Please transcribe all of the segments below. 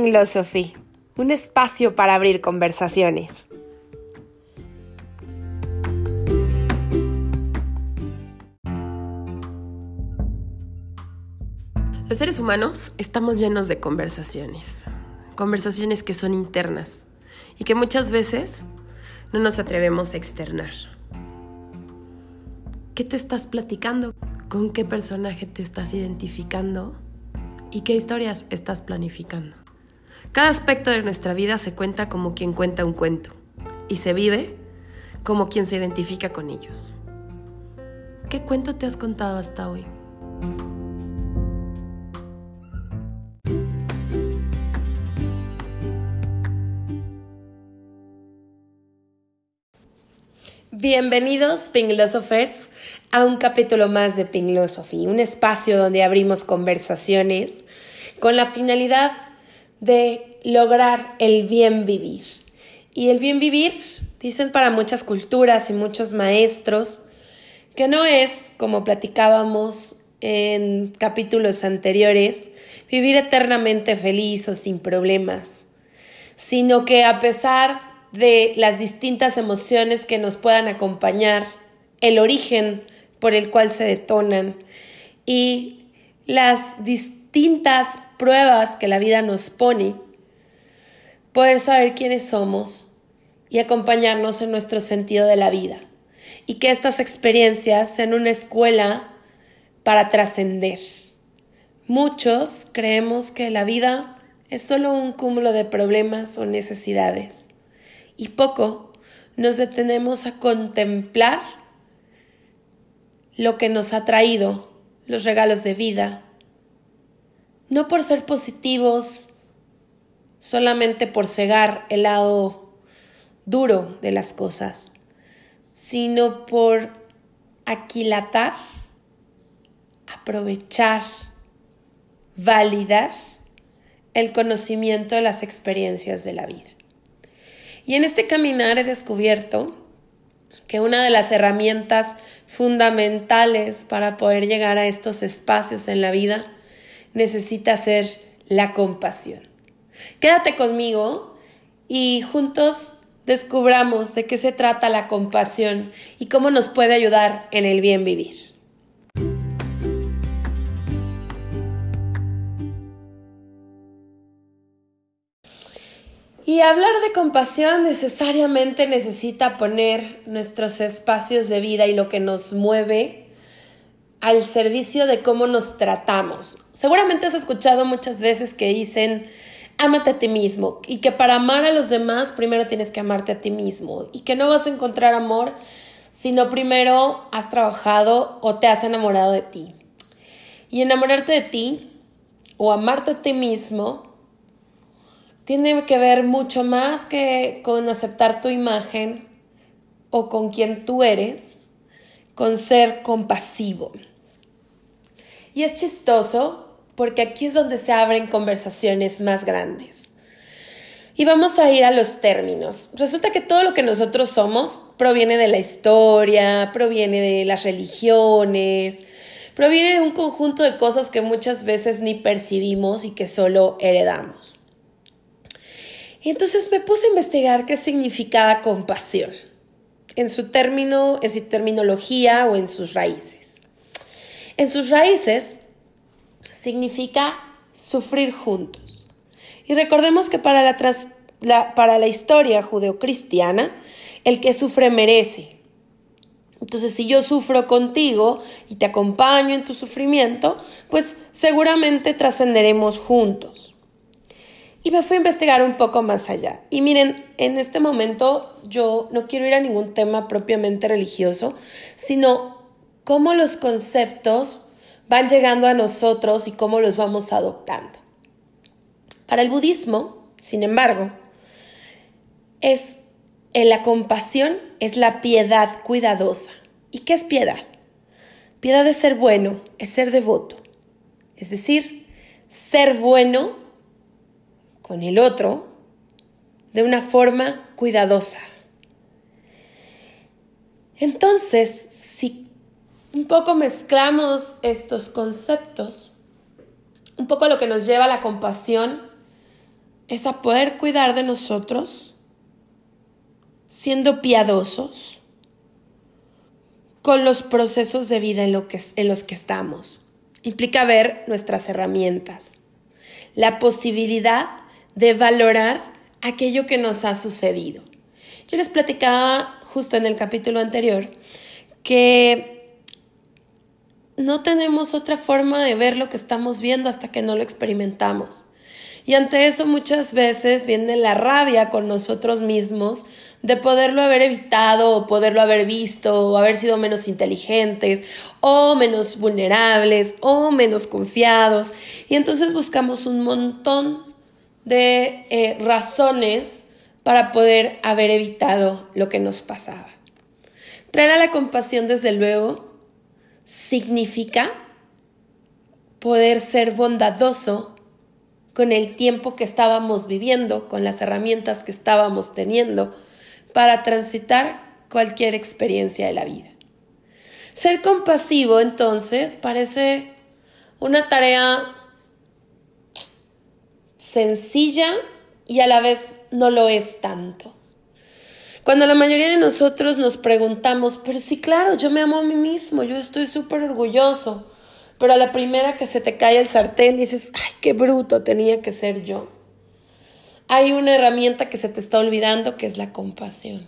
Philosophy, un espacio para abrir conversaciones. Los seres humanos estamos llenos de conversaciones, conversaciones que son internas y que muchas veces no nos atrevemos a externar. ¿Qué te estás platicando? ¿Con qué personaje te estás identificando? ¿Y qué historias estás planificando? Cada aspecto de nuestra vida se cuenta como quien cuenta un cuento y se vive como quien se identifica con ellos. ¿Qué cuento te has contado hasta hoy? Bienvenidos, Philosophers, a un capítulo más de Philosophy, un espacio donde abrimos conversaciones con la finalidad de lograr el bien vivir. Y el bien vivir, dicen para muchas culturas y muchos maestros, que no es, como platicábamos en capítulos anteriores, vivir eternamente feliz o sin problemas, sino que a pesar de las distintas emociones que nos puedan acompañar, el origen por el cual se detonan y las distintas pruebas que la vida nos pone, poder saber quiénes somos y acompañarnos en nuestro sentido de la vida. Y que estas experiencias sean una escuela para trascender. Muchos creemos que la vida es solo un cúmulo de problemas o necesidades y poco nos detenemos a contemplar lo que nos ha traído los regalos de vida, no por ser positivos, solamente por cegar el lado duro de las cosas, sino por aquilatar, aprovechar, validar el conocimiento de las experiencias de la vida. Y en este caminar he descubierto que una de las herramientas fundamentales para poder llegar a estos espacios en la vida necesita ser la compasión. Quédate conmigo y juntos descubramos de qué se trata la compasión y cómo nos puede ayudar en el bien vivir. Y hablar de compasión necesariamente necesita poner nuestros espacios de vida y lo que nos mueve al servicio de cómo nos tratamos. Seguramente has escuchado muchas veces que dicen, ámate a ti mismo y que para amar a los demás primero tienes que amarte a ti mismo y que no vas a encontrar amor sino primero has trabajado o te has enamorado de ti. Y enamorarte de ti o amarte a ti mismo tiene que ver mucho más que con aceptar tu imagen o con quien tú eres, con ser compasivo. Y es chistoso porque aquí es donde se abren conversaciones más grandes. Y vamos a ir a los términos. Resulta que todo lo que nosotros somos proviene de la historia, proviene de las religiones, proviene de un conjunto de cosas que muchas veces ni percibimos y que solo heredamos. Y entonces me puse a investigar qué significaba compasión, en su término, en su terminología o en sus raíces. En sus raíces significa sufrir juntos. Y recordemos que para la, para la historia judeocristiana, el que sufre merece. Entonces, si yo sufro contigo y te acompaño en tu sufrimiento, pues seguramente trascenderemos juntos. Y me fui a investigar un poco más allá. Y miren, en este momento yo no quiero ir a ningún tema propiamente religioso, sino cómo los conceptos van llegando a nosotros y cómo los vamos adoptando. Para el budismo, sin embargo, es la compasión es la piedad cuidadosa. ¿Y qué es piedad? Piedad es ser bueno, es ser devoto. Es decir, ser bueno con el otro de una forma cuidadosa. Entonces, si un poco mezclamos estos conceptos, un poco lo que nos lleva a la compasión es a poder cuidar de nosotros, siendo piadosos con los procesos de vida en, lo que, en los que estamos. Implica ver nuestras herramientas, la posibilidad de valorar aquello que nos ha sucedido. Yo les platicaba justo en el capítulo anterior que no tenemos otra forma de ver lo que estamos viendo hasta que no lo experimentamos. Y ante eso muchas veces viene la rabia con nosotros mismos de poderlo haber evitado o poderlo haber visto o haber sido menos inteligentes o menos vulnerables o menos confiados. Y entonces buscamos un montón de eh, razones para poder haber evitado lo que nos pasaba. Traer a la compasión, desde luego, significa poder ser bondadoso con el tiempo que estábamos viviendo, con las herramientas que estábamos teniendo para transitar cualquier experiencia de la vida. Ser compasivo entonces parece una tarea sencilla y a la vez no lo es tanto. Cuando la mayoría de nosotros nos preguntamos, pero sí, claro, yo me amo a mí mismo, yo estoy súper orgulloso, pero a la primera que se te cae el sartén dices, ay, qué bruto, tenía que ser yo. Hay una herramienta que se te está olvidando que es la compasión.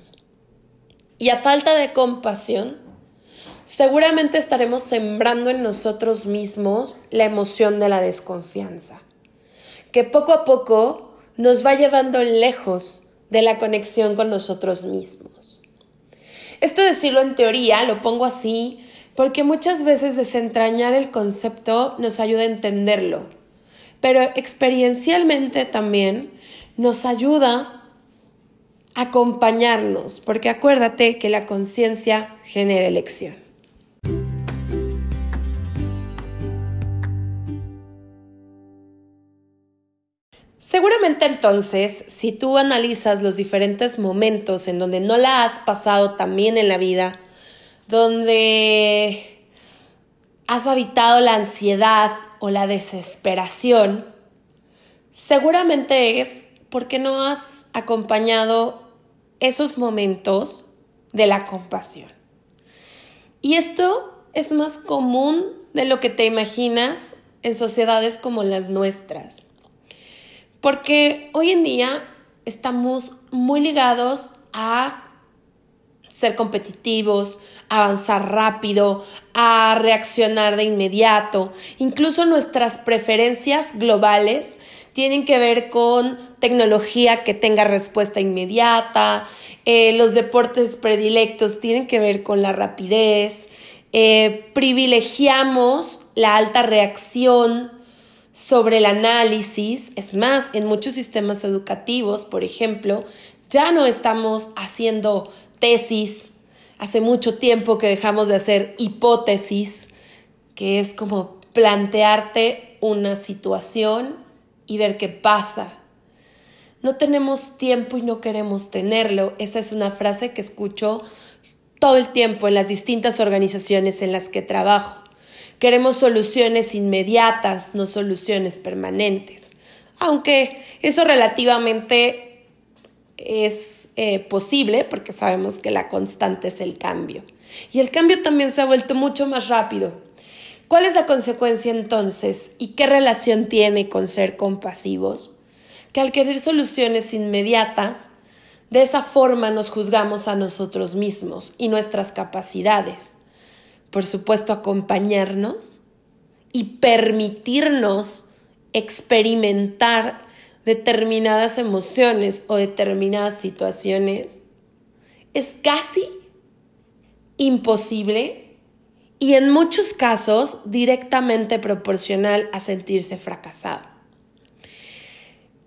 Y a falta de compasión, seguramente estaremos sembrando en nosotros mismos la emoción de la desconfianza, que poco a poco nos va llevando lejos de la conexión con nosotros mismos. Esto decirlo en teoría, lo pongo así, porque muchas veces desentrañar el concepto nos ayuda a entenderlo, pero experiencialmente también nos ayuda a acompañarnos, porque acuérdate que la conciencia genera elección. Seguramente entonces, si tú analizas los diferentes momentos en donde no la has pasado tan bien en la vida, donde has habitado la ansiedad o la desesperación, seguramente es porque no has acompañado esos momentos de la compasión. Y esto es más común de lo que te imaginas en sociedades como las nuestras. Porque hoy en día estamos muy ligados a ser competitivos, avanzar rápido, a reaccionar de inmediato. Incluso nuestras preferencias globales tienen que ver con tecnología que tenga respuesta inmediata, eh, los deportes predilectos tienen que ver con la rapidez, eh, privilegiamos la alta reacción sobre el análisis, es más, en muchos sistemas educativos, por ejemplo, ya no estamos haciendo tesis. Hace mucho tiempo que dejamos de hacer hipótesis, que es como plantearte una situación y ver qué pasa. No tenemos tiempo y no queremos tenerlo. Esa es una frase que escucho todo el tiempo en las distintas organizaciones en las que trabajo. Queremos soluciones inmediatas, no soluciones permanentes. Aunque eso relativamente es eh, posible porque sabemos que la constante es el cambio. Y el cambio también se ha vuelto mucho más rápido. ¿Cuál es la consecuencia entonces y qué relación tiene con ser compasivos? Que al querer soluciones inmediatas, de esa forma nos juzgamos a nosotros mismos y nuestras capacidades. Por supuesto, acompañarnos y permitirnos experimentar determinadas emociones o determinadas situaciones es casi imposible y en muchos casos directamente proporcional a sentirse fracasado.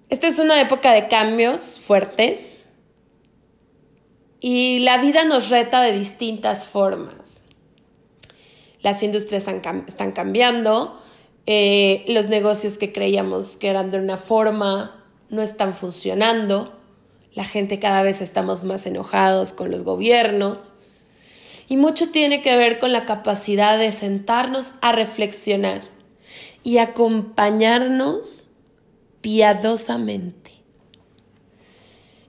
Esta es una época de cambios fuertes y la vida nos reta de distintas formas. Las industrias están cambiando, eh, los negocios que creíamos que eran de una forma no están funcionando, la gente cada vez estamos más enojados con los gobiernos y mucho tiene que ver con la capacidad de sentarnos a reflexionar y acompañarnos piadosamente,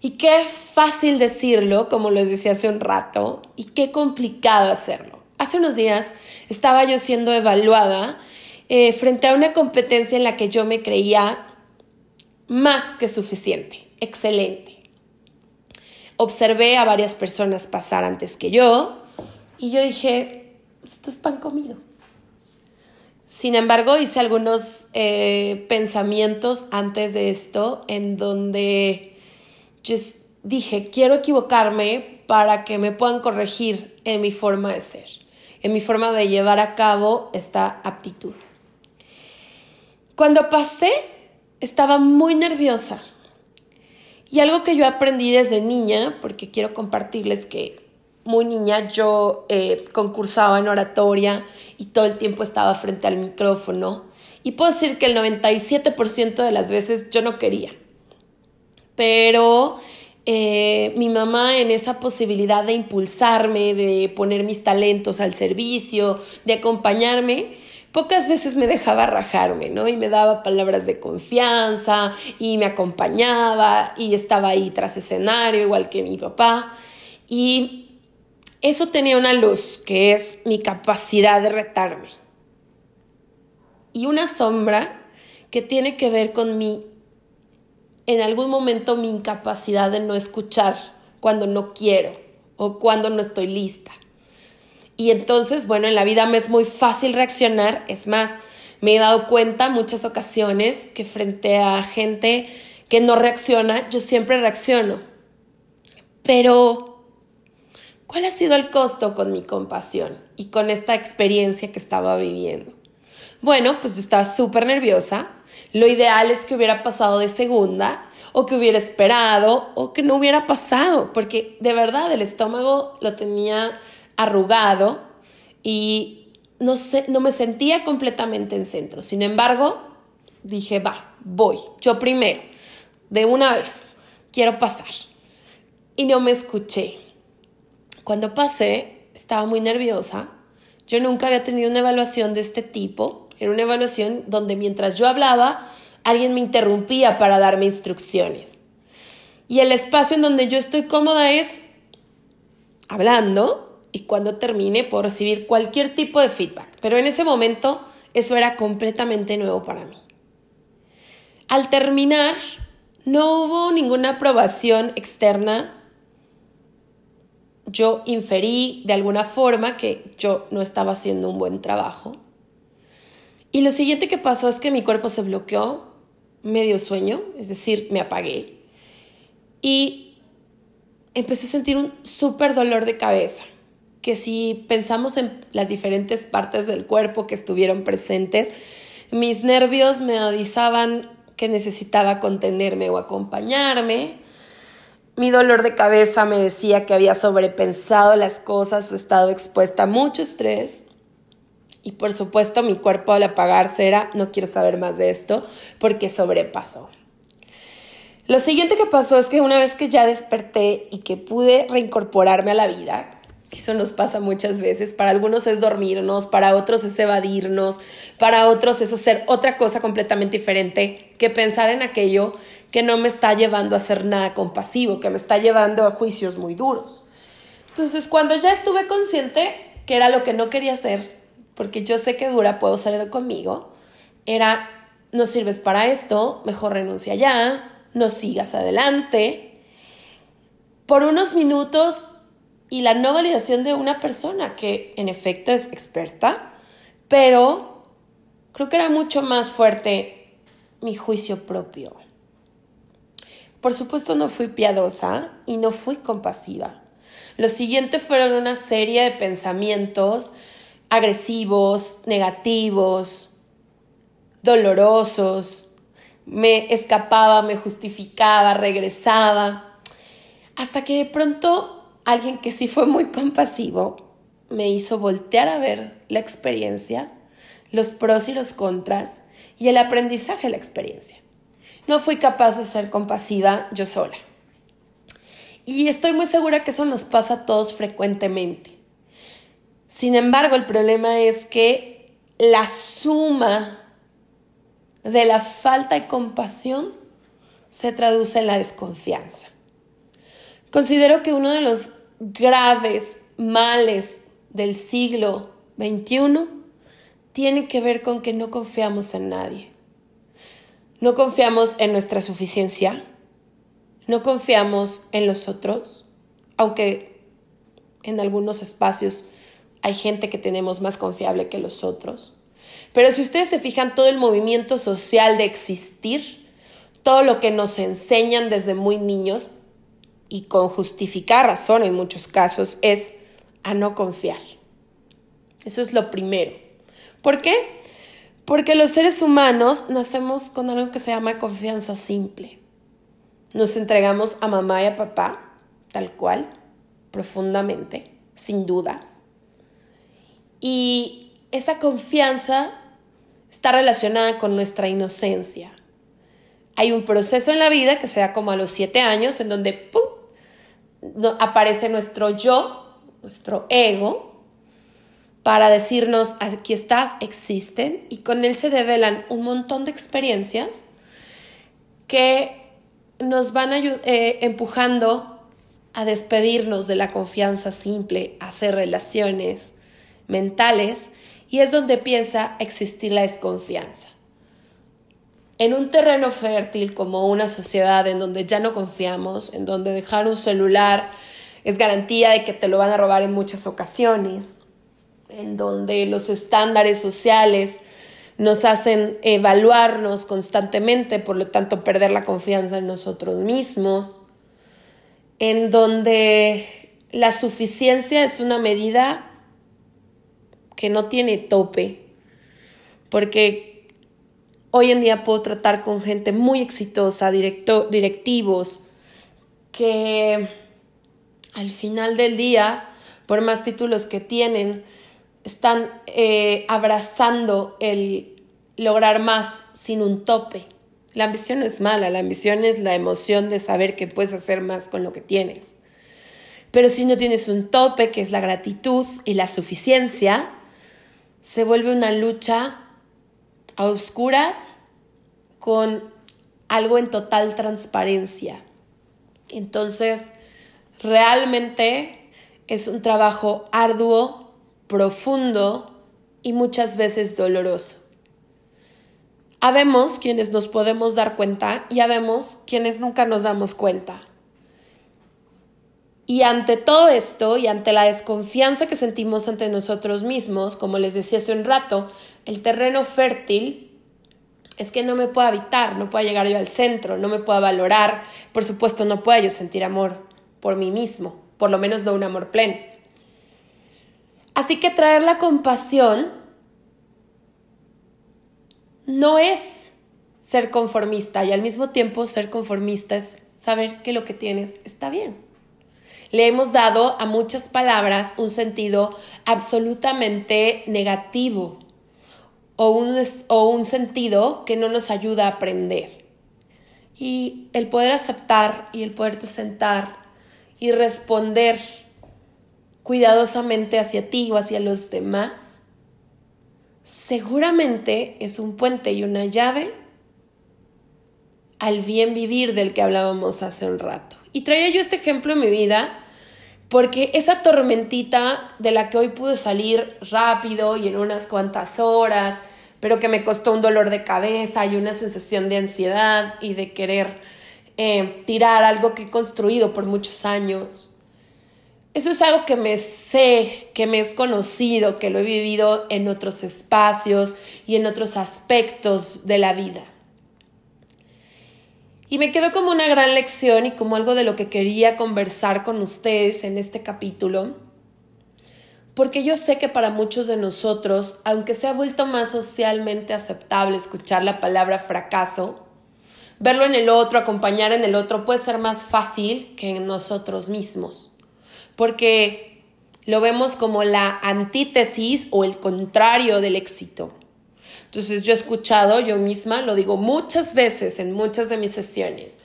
Y qué fácil decirlo, como les decía hace un rato, y qué complicado hacerlo. Hace unos días estaba yo siendo evaluada eh, frente a una competencia en la que yo me creía más que suficiente, excelente. Observé a varias personas pasar antes que yo y yo dije, esto es pan comido. Sin embargo, hice algunos eh, pensamientos antes de esto en donde dije, quiero equivocarme para que me puedan corregir en mi forma de ser, en mi forma de llevar a cabo esta aptitud. Cuando pasé, estaba muy nerviosa. Y algo que yo aprendí desde niña, porque quiero compartirles que muy niña yo eh, concursaba en oratoria y todo el tiempo estaba frente al micrófono. Y puedo decir que el 97% de las veces yo no quería. Pero eh, mi mamá en esa posibilidad de impulsarme, de poner mis talentos al servicio, de acompañarme, pocas veces me dejaba rajarme, ¿no? Y me daba palabras de confianza y me acompañaba y estaba ahí tras escenario, igual que mi papá. Y eso tenía una luz, que es mi capacidad de retarme. Y una sombra que tiene que ver con mi, en algún momento, mi incapacidad de no escuchar cuando no quiero o cuando no estoy lista. Y entonces, bueno, en la vida me es muy fácil reaccionar. Es más, me he dado cuenta muchas ocasiones que frente a gente que no reacciona, yo siempre reacciono. Pero ¿Cuál ha sido el costo con mi compasión y con esta experiencia que estaba viviendo? Bueno, pues yo estaba súper nerviosa. Lo ideal es que hubiera pasado de segunda o que hubiera esperado o que no hubiera pasado, porque de verdad el estómago lo tenía arrugado y no, sé, no me sentía completamente en centro. Sin embargo, dije, va, voy, yo primero, de una vez, quiero pasar. Y no me escuché cuando pasé, estaba muy nerviosa. Yo nunca había tenido una evaluación de este tipo. Era una evaluación donde mientras yo hablaba, alguien me interrumpía para darme instrucciones. Y el espacio en donde yo estoy cómoda es hablando y cuando termine puedo recibir cualquier tipo de feedback. Pero en ese momento eso era completamente nuevo para mí. Al terminar, no hubo ninguna aprobación externa yo inferí de alguna forma que yo no estaba haciendo un buen trabajo. Y lo siguiente que pasó es que mi cuerpo se bloqueó, medio sueño, es decir, me apagué. Y empecé a sentir un súper dolor de cabeza, que si pensamos en las diferentes partes del cuerpo que estuvieron presentes, mis nervios me avisaban que necesitaba contenerme o acompañarme mi dolor de cabeza me decía que había sobrepensado las cosas o estado expuesta a mucho estrés. Y por supuesto mi cuerpo al apagarse era, no quiero saber más de esto, porque sobrepasó. Lo siguiente que pasó es que una vez que ya desperté y que pude reincorporarme a la vida, eso nos pasa muchas veces, para algunos es dormirnos, para otros es evadirnos, para otros es hacer otra cosa completamente diferente que pensar en aquello que no me está llevando a hacer nada compasivo, que me está llevando a juicios muy duros. Entonces, cuando ya estuve consciente que era lo que no quería hacer, porque yo sé que dura puedo salir conmigo, era, no sirves para esto, mejor renuncia ya, no sigas adelante. Por unos minutos y la no validación de una persona que en efecto es experta, pero creo que era mucho más fuerte mi juicio propio. Por supuesto no fui piadosa y no fui compasiva. Lo siguiente fueron una serie de pensamientos agresivos, negativos, dolorosos. Me escapaba, me justificaba, regresaba, hasta que de pronto alguien que sí fue muy compasivo me hizo voltear a ver la experiencia, los pros y los contras y el aprendizaje de la experiencia no fui capaz de ser compasiva yo sola. Y estoy muy segura que eso nos pasa a todos frecuentemente. Sin embargo, el problema es que la suma de la falta de compasión se traduce en la desconfianza. Considero que uno de los graves males del siglo XXI tiene que ver con que no confiamos en nadie. No confiamos en nuestra suficiencia, no confiamos en los otros, aunque en algunos espacios hay gente que tenemos más confiable que los otros. Pero si ustedes se fijan, todo el movimiento social de existir, todo lo que nos enseñan desde muy niños, y con justificar razón en muchos casos, es a no confiar. Eso es lo primero. ¿Por qué? Porque los seres humanos nacemos con algo que se llama confianza simple. Nos entregamos a mamá y a papá, tal cual, profundamente, sin dudas. Y esa confianza está relacionada con nuestra inocencia. Hay un proceso en la vida que se da como a los siete años, en donde ¡pum! aparece nuestro yo, nuestro ego, para decirnos, aquí estás, existen, y con él se develan un montón de experiencias que nos van eh, empujando a despedirnos de la confianza simple, a hacer relaciones mentales, y es donde empieza a existir la desconfianza. En un terreno fértil como una sociedad en donde ya no confiamos, en donde dejar un celular es garantía de que te lo van a robar en muchas ocasiones, en donde los estándares sociales nos hacen evaluarnos constantemente, por lo tanto perder la confianza en nosotros mismos, en donde la suficiencia es una medida que no tiene tope, porque hoy en día puedo tratar con gente muy exitosa, directivos, que al final del día, por más títulos que tienen, están eh, abrazando el lograr más sin un tope. La ambición no es mala, la ambición es la emoción de saber que puedes hacer más con lo que tienes. Pero si no tienes un tope, que es la gratitud y la suficiencia, se vuelve una lucha a oscuras con algo en total transparencia. Entonces, realmente es un trabajo arduo, profundo y muchas veces doloroso. Habemos quienes nos podemos dar cuenta y habemos quienes nunca nos damos cuenta. Y ante todo esto y ante la desconfianza que sentimos ante nosotros mismos, como les decía hace un rato, el terreno fértil es que no me puedo habitar, no puedo llegar yo al centro, no me puedo valorar, por supuesto no puedo yo sentir amor por mí mismo, por lo menos no un amor pleno. Así que traer la compasión no es ser conformista y al mismo tiempo ser conformista es saber que lo que tienes está bien. Le hemos dado a muchas palabras un sentido absolutamente negativo o un, o un sentido que no nos ayuda a aprender. Y el poder aceptar y el poder sentar y responder cuidadosamente hacia ti o hacia los demás, seguramente es un puente y una llave al bien vivir del que hablábamos hace un rato. Y traía yo este ejemplo en mi vida porque esa tormentita de la que hoy pude salir rápido y en unas cuantas horas, pero que me costó un dolor de cabeza y una sensación de ansiedad y de querer eh, tirar algo que he construido por muchos años, eso es algo que me sé, que me es conocido, que lo he vivido en otros espacios y en otros aspectos de la vida. Y me quedó como una gran lección y como algo de lo que quería conversar con ustedes en este capítulo, porque yo sé que para muchos de nosotros, aunque se ha vuelto más socialmente aceptable escuchar la palabra fracaso, verlo en el otro, acompañar en el otro, puede ser más fácil que en nosotros mismos porque lo vemos como la antítesis o el contrario del éxito. Entonces yo he escuchado, yo misma lo digo muchas veces en muchas de mis sesiones,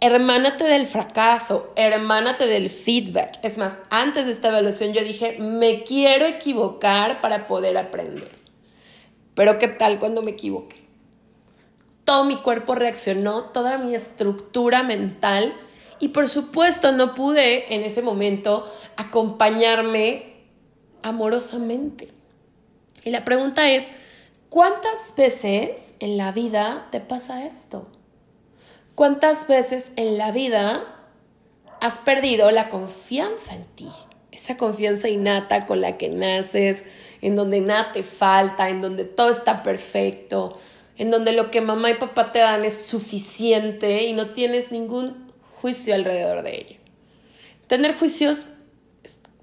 hermánate del fracaso, hermánate del feedback. Es más, antes de esta evaluación yo dije, me quiero equivocar para poder aprender. Pero ¿qué tal cuando me equivoqué? Todo mi cuerpo reaccionó, toda mi estructura mental Y por supuesto no pude en ese momento acompañarme amorosamente. Y la pregunta es, ¿cuántas veces en la vida te pasa esto? ¿Cuántas veces en la vida has perdido la confianza en ti? Esa confianza innata con la que naces, en donde nada te falta, en donde todo está perfecto, en donde lo que mamá y papá te dan es suficiente y no tienes ningún juicio alrededor de ello. Tener juicios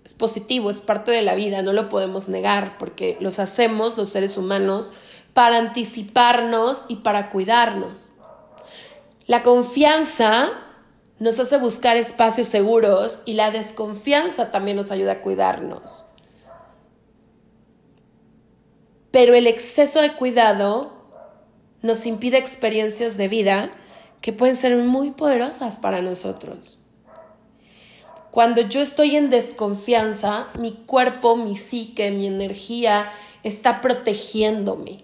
es, positivo, es parte de la vida, no lo podemos negar porque los hacemos los seres humanos para anticiparnos y para cuidarnos. La confianza nos hace buscar espacios seguros y la desconfianza también nos ayuda a cuidarnos. Pero el exceso de cuidado nos impide experiencias de vida que pueden ser muy poderosas para nosotros. Cuando yo estoy en desconfianza, mi cuerpo, mi psique, mi energía está protegiéndome.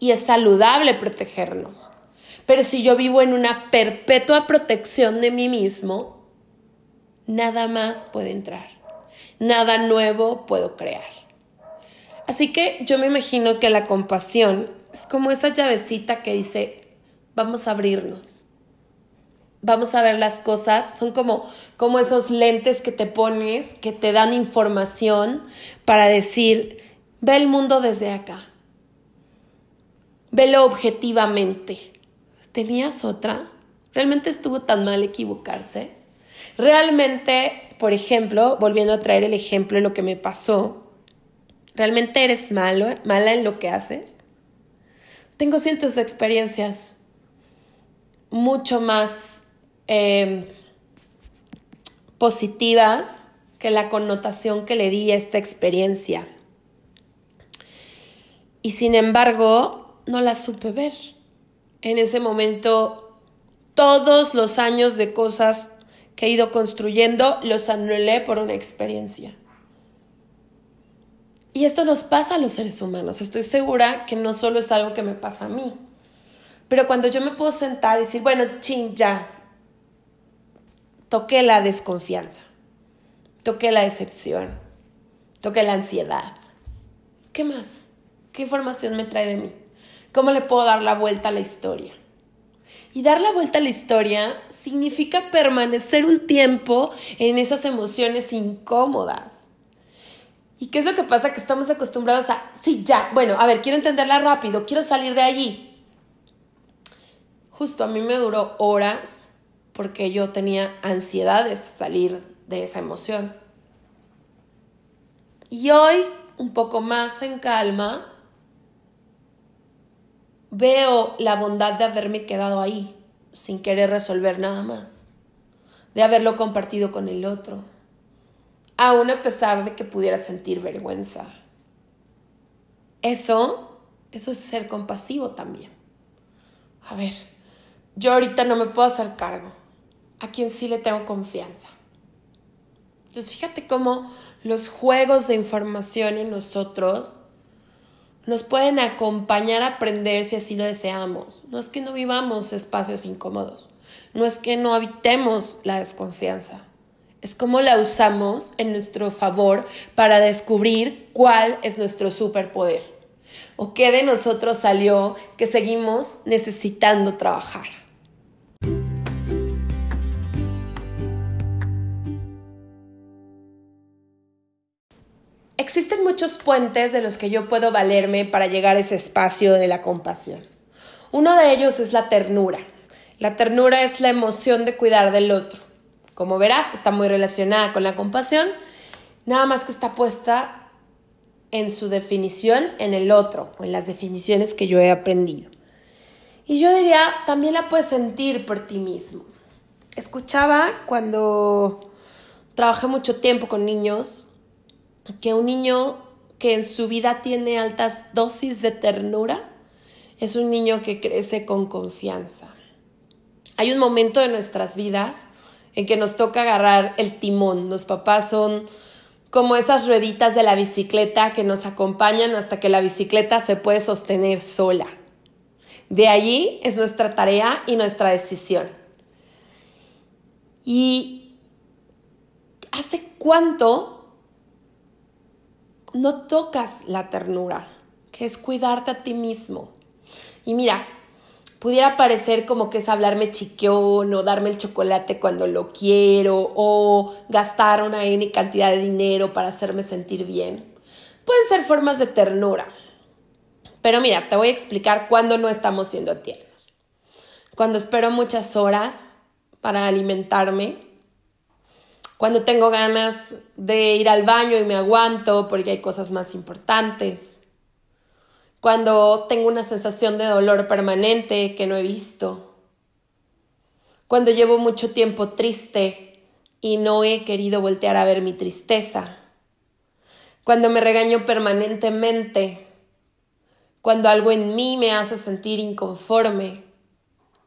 Y es saludable protegernos. Pero si yo vivo en una perpetua protección de mí mismo, nada más puede entrar. Nada nuevo puedo crear. Así que yo me imagino que la compasión es como esa llavecita que dice, vamos a abrirnos. Vamos a ver las cosas, son como, como esos lentes que te pones, que te dan información para decir, ve el mundo desde acá, velo objetivamente. ¿Tenías otra? ¿Realmente estuvo tan mal equivocarse? Realmente, por ejemplo, volviendo a traer el ejemplo de lo que me pasó, ¿realmente eres malo, mala en lo que haces? tengo cientos de experiencias mucho más em, positivas que la connotación que le di a esta experiencia. Y sin embargo, no la supe ver. En ese momento, todos los años de cosas que he ido construyendo los anulé por una experiencia. Y esto nos pasa a los seres humanos. Estoy segura que no solo es algo que me pasa a mí. Pero cuando yo me puedo sentar y decir, bueno, ching, ya, toqué la desconfianza, toqué la decepción, toqué la ansiedad. ¿Qué más? ¿Qué información me trae de mí? ¿Cómo le puedo dar la vuelta a la historia? Y dar la vuelta a la historia significa permanecer un tiempo en esas emociones incómodas ¿Y qué es lo que pasa? Que estamos acostumbrados a, sí, ya, bueno, a ver, quiero entenderla rápido, quiero salir de allí. Justo a mí me duró horas porque yo tenía ansiedad de salir de esa emoción. Y hoy, un poco más en calma, veo la bondad de haberme quedado ahí, sin querer resolver nada más, de haberlo compartido con el otro aún a pesar de que pudiera sentir vergüenza. Eso, eso es ser compasivo también. A ver, yo ahorita no me puedo hacer cargo. A quien sí le tengo confianza. Entonces fíjate cómo los juegos de información en nosotros nos pueden acompañar a aprender si así lo deseamos. No es que no vivamos espacios incómodos, no es que no habitemos la desconfianza, es cómo la usamos en nuestro favor para descubrir cuál es nuestro superpoder o qué de nosotros salió que seguimos necesitando trabajar. Muchos puentes de los que yo puedo valerme para llegar a ese espacio de la compasión. Uno de ellos es la ternura. La ternura es la emoción de cuidar del otro. Como verás, está muy relacionada con la compasión, nada más que está puesta en su definición en el otro, o en las definiciones que yo he aprendido. Y yo diría, también la puedes sentir por ti mismo. Escuchaba cuando trabajé mucho tiempo con niños que un niño que en su vida tiene altas dosis de ternura es un niño que crece con confianza. Hay un momento de nuestras vidas en que nos toca agarrar el timón. Los papás son como esas rueditas de la bicicleta que nos acompañan hasta que la bicicleta se puede sostener sola. De allí es nuestra tarea y nuestra decisión. ¿Y hace cuánto no tocas la ternura? Que es cuidarte a ti mismo. Y mira, pudiera parecer como que es hablarme chiquión o darme el chocolate cuando lo quiero o gastar una N cantidad de dinero para hacerme sentir bien. Pueden ser formas de ternura. Pero mira, te voy a explicar cuándo no estamos siendo tiernos. Cuando espero muchas horas para alimentarme, cuando tengo ganas de ir al baño y me aguanto porque hay cosas más importantes, cuando tengo una sensación de dolor permanente que no he visto, cuando llevo mucho tiempo triste y no he querido voltear a ver mi tristeza, cuando me regaño permanentemente, cuando algo en mí me hace sentir inconforme,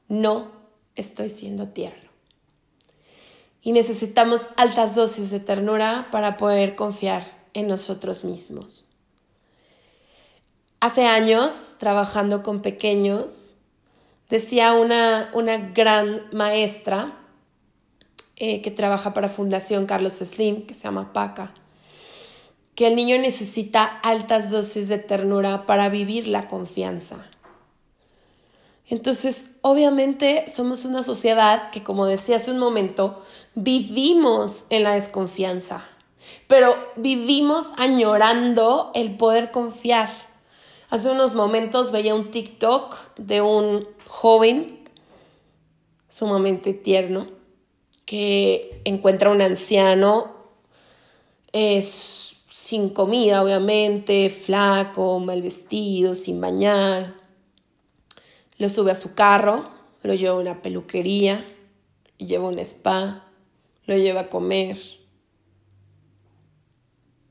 no estoy siendo tierno. Y necesitamos altas dosis de ternura para poder confiar en nosotros mismos. Hace años, trabajando con pequeños, decía una, una gran maestra eh, que trabaja para Fundación Carlos Slim, que se llama Paca, que el niño necesita altas dosis de ternura para vivir la confianza. Entonces, obviamente somos una sociedad que, como decía hace un momento, vivimos en la desconfianza, pero vivimos añorando el poder confiar. Hace unos momentos veía un TikTok de un joven sumamente tierno que encuentra un anciano sin comida, obviamente, flaco, mal vestido, sin bañar. Lo sube a su carro, lo lleva a una peluquería, lleva a un spa, lo lleva a comer.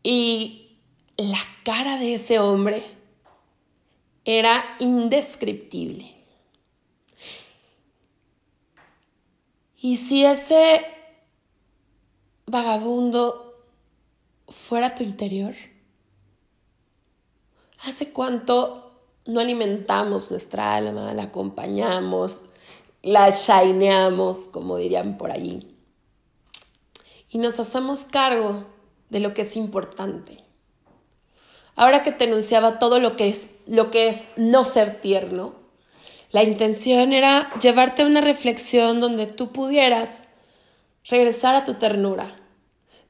Y la cara de ese hombre era indescriptible. Y si ese vagabundo fuera tu interior, ¿hace cuánto no alimentamos nuestra alma, la acompañamos, la shineamos, como dirían por allí? Y nos hacemos cargo de lo que es importante. Ahora que te enunciaba todo lo que es lo que es no ser tierno. La intención era llevarte a una reflexión donde tú pudieras regresar a tu ternura,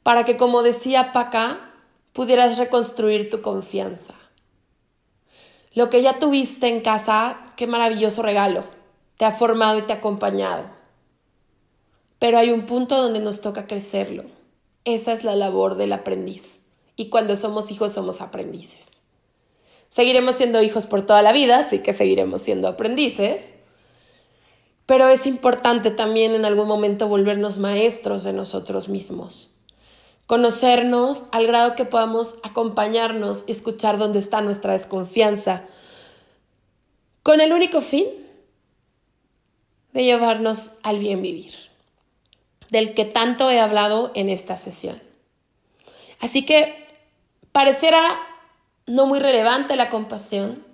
para que, como decía Paca, pudieras reconstruir tu confianza. Lo que ya tuviste en casa, qué maravilloso regalo, te ha formado y te ha acompañado. Pero hay un punto donde nos toca crecerlo. Esa es la labor del aprendiz. Y cuando somos hijos somos aprendices. Seguiremos siendo hijos por toda la vida, así que seguiremos siendo aprendices. Pero es importante también en algún momento volvernos maestros de nosotros mismos. Conocernos al grado que podamos acompañarnos y escuchar dónde está nuestra desconfianza. Con el único fin de llevarnos al bien vivir, del que tanto he hablado en esta sesión. Así que parecerá no muy relevante la compasión,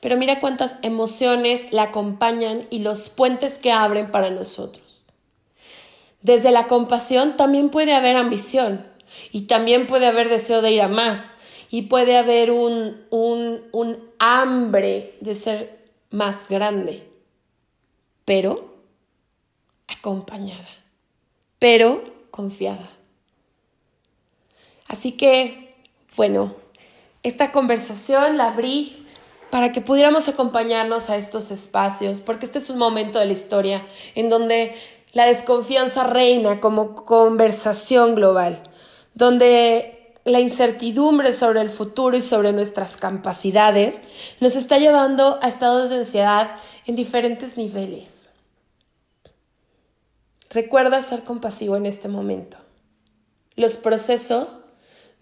pero mira cuántas emociones la acompañan y los puentes que abren para nosotros. Desde la compasión también puede haber ambición y también puede haber deseo de ir a más y puede haber un, un, un hambre de ser más grande, pero acompañada, pero confiada. Así que, bueno, esta conversación la abrí para que pudiéramos acompañarnos a estos espacios, porque este es un momento de la historia en donde la desconfianza reina como conversación global, donde la incertidumbre sobre el futuro y sobre nuestras capacidades nos está llevando a estados de ansiedad en diferentes niveles. Recuerda ser compasivo en este momento. Los procesos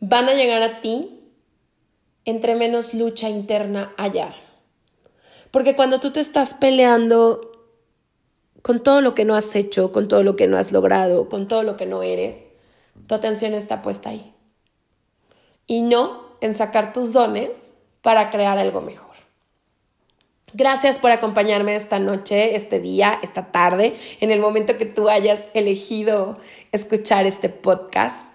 van a llegar a ti entre menos lucha interna haya. Porque cuando tú te estás peleando con todo lo que no has hecho, con todo lo que no has logrado, con todo lo que no eres, tu atención está puesta ahí. Y no en sacar tus dones para crear algo mejor. Gracias por acompañarme esta noche, este día, esta tarde, en el momento que tú hayas elegido escuchar este podcast.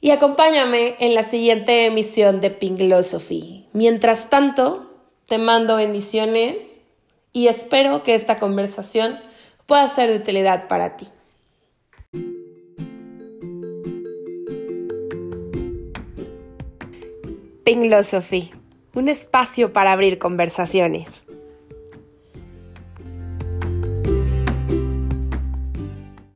Y acompáñame en la siguiente emisión de Philosophy. Mientras tanto, te mando bendiciones y espero que esta conversación pueda ser de utilidad para ti. Philosophy un espacio para abrir conversaciones.